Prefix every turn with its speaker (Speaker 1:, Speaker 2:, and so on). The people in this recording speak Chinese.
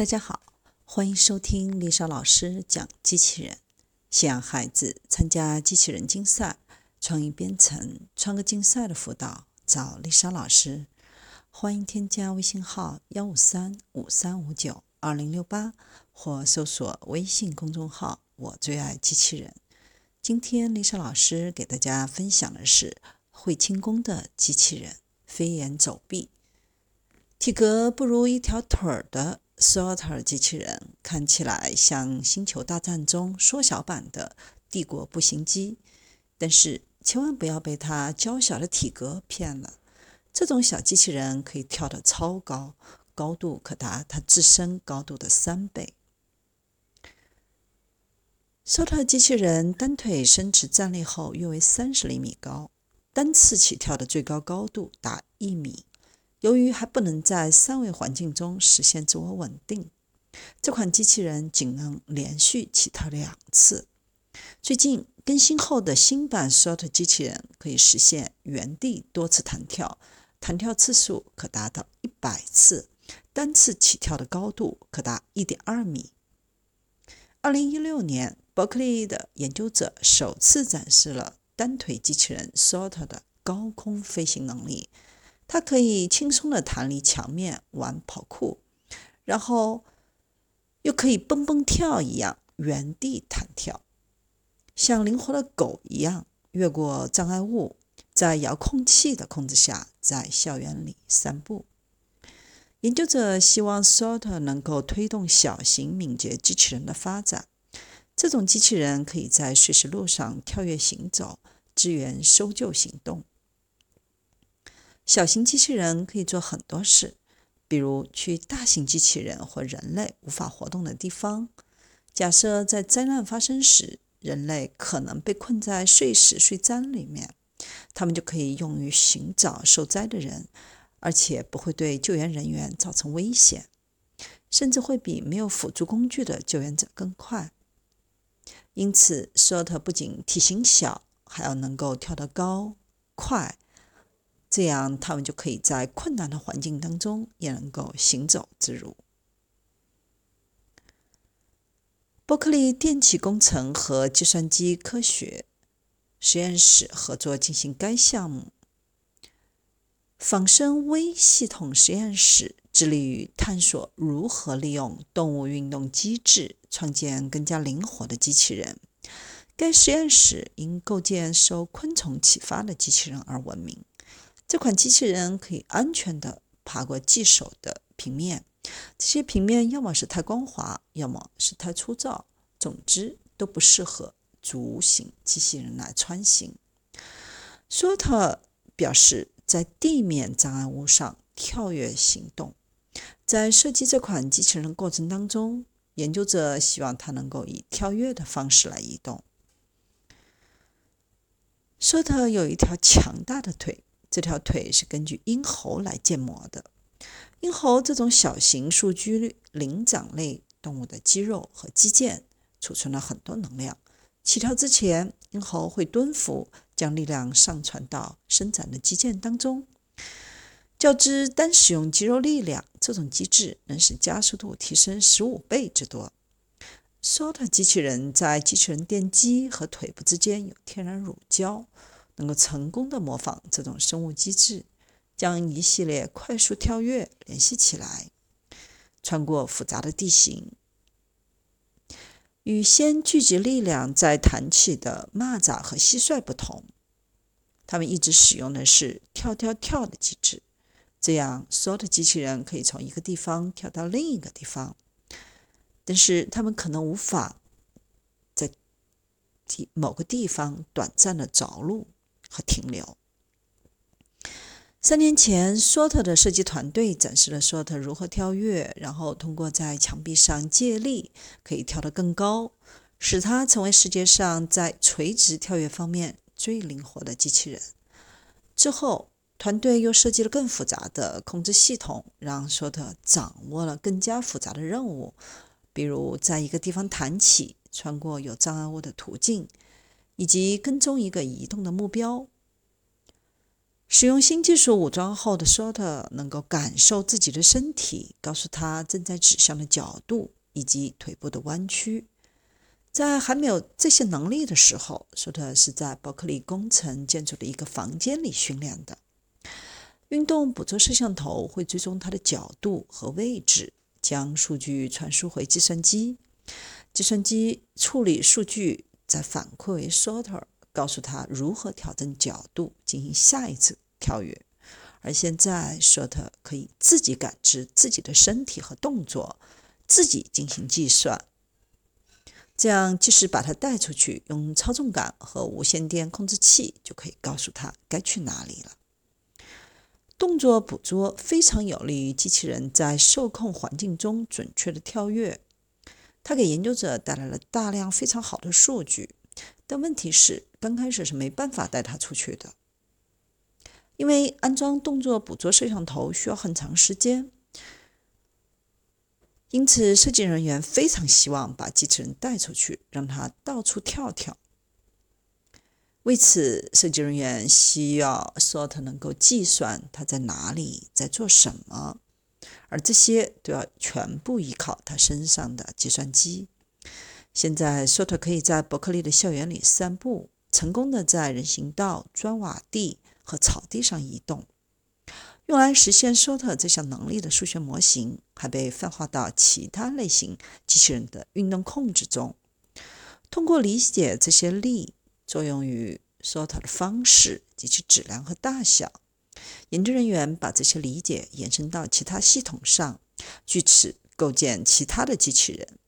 Speaker 1: 大家好，欢迎收听丽莎老师讲机器人。想孩子参加机器人竞赛、创意编程、创客竞赛的辅导，找丽莎老师。欢迎添加微信号幺五三五三五九二零六八，或搜索微信公众号“我最爱机器人”。今天丽莎老师给大家分享的是会轻功的机器人——飞檐走壁，体格不如一条腿儿的。Sorter 机器人看起来像《星球大战》中缩小版的帝国步行机，但是千万不要被它娇小的体格骗了。这种小机器人可以跳得超高，高度可达它自身高度的三倍。Sorter 机器人单腿伸直站立后约为三十厘米高，单次起跳的最高高度达一米。由于还不能在三维环境中实现自我稳定，这款机器人仅能连续起跳两次。最近更新后的新版 SORT 机器人可以实现原地多次弹跳，弹跳次数可达到一百次，单次起跳的高度可达一点二米。二零一六年，伯克利的研究者首次展示了单腿机器人 SORT 的高空飞行能力。它可以轻松地弹离墙面玩跑酷，然后又可以蹦蹦跳一样原地弹跳，像灵活的狗一样越过障碍物，在遥控器的控制下在校园里散步。研究者希望 Sort 能够推动小型敏捷机器人的发展。这种机器人可以在碎石路上跳跃行走，支援搜救行动。小型机器人可以做很多事，比如去大型机器人或人类无法活动的地方。假设在灾难发生时，人类可能被困在碎石碎渣里面，它们就可以用于寻找受灾的人，而且不会对救援人员造成危险，甚至会比没有辅助工具的救援者更快。因此，Short 不仅体型小，还要能够跳得高、快。这样，他们就可以在困难的环境当中也能够行走自如。伯克利电气工程和计算机科学实验室合作进行该项目。仿生微系统实验室致力于探索如何利用动物运动机制创建更加灵活的机器人。该实验室因构建受昆虫启发的机器人而闻名。这款机器人可以安全地爬过棘手的平面，这些平面要么是太光滑，要么是太粗糙，总之都不适合足型机器人来穿行。索特表示，在地面障碍物上跳跃行动。在设计这款机器人过程当中，研究者希望它能够以跳跃的方式来移动。索特有一条强大的腿。这条腿是根据鹰猴来建模的。鹰猴这种小型树居灵长类动物的肌肉和肌腱储存了很多能量。起跳之前，鹰猴会蹲伏，将力量上传到伸展的肌腱当中。较之单使用肌肉力量，这种机制能使加速度提升十五倍之多。Sort 机器人在机器人电机和腿部之间有天然乳胶。能够成功的模仿这种生物机制，将一系列快速跳跃联系起来，穿过复杂的地形。与先聚集力量再弹起的蚂蚱和蟋蟀不同，它们一直使用的是跳跳跳的机制。这样，所有的机器人可以从一个地方跳到另一个地方，但是它们可能无法在某个地方短暂的着陆。和停留。三年前，Sort 的设计团队展示了 Sort 如何跳跃，然后通过在墙壁上借力，可以跳得更高，使它成为世界上在垂直跳跃方面最灵活的机器人。之后，团队又设计了更复杂的控制系统，让 Sort 掌握了更加复杂的任务，比如在一个地方弹起，穿过有障碍物的途径。以及跟踪一个移动的目标。使用新技术武装后的 Short 能够感受自己的身体，告诉他正在指向的角度以及腿部的弯曲。在还没有这些能力的时候，Short 是在伯克利工程建筑的一个房间里训练的。运动捕捉摄像头会追踪它的角度和位置，将数据传输回计算机，计算机处理数据，再反馈为 Short。告诉他如何调整角度进行下一次跳跃。而现在，Short 可以自己感知自己的身体和动作，自己进行计算。这样，即使把它带出去，用操纵杆和无线电控制器就可以告诉他该去哪里了。动作捕捉非常有利于机器人在受控环境中准确的跳跃，它给研究者带来了大量非常好的数据。但问题是，刚开始是没办法带它出去的，因为安装动作捕捉摄像头需要很长时间。因此，设计人员非常希望把机器人带出去，让它到处跳跳。为此，设计人员需要 Sort 能够计算它在哪里，在做什么，而这些都要全部依靠它身上的计算机。现在，Short 可以在伯克利的校园里散步，成功的在人行道、砖瓦地和草地上移动。用来实现 Short 这项能力的数学模型还被泛化到其他类型机器人的运动控制中。通过理解这些力作用于 Short 的方式及其质量和大小，研究人员把这些理解延伸到其他系统上，据此构建其他的机器人。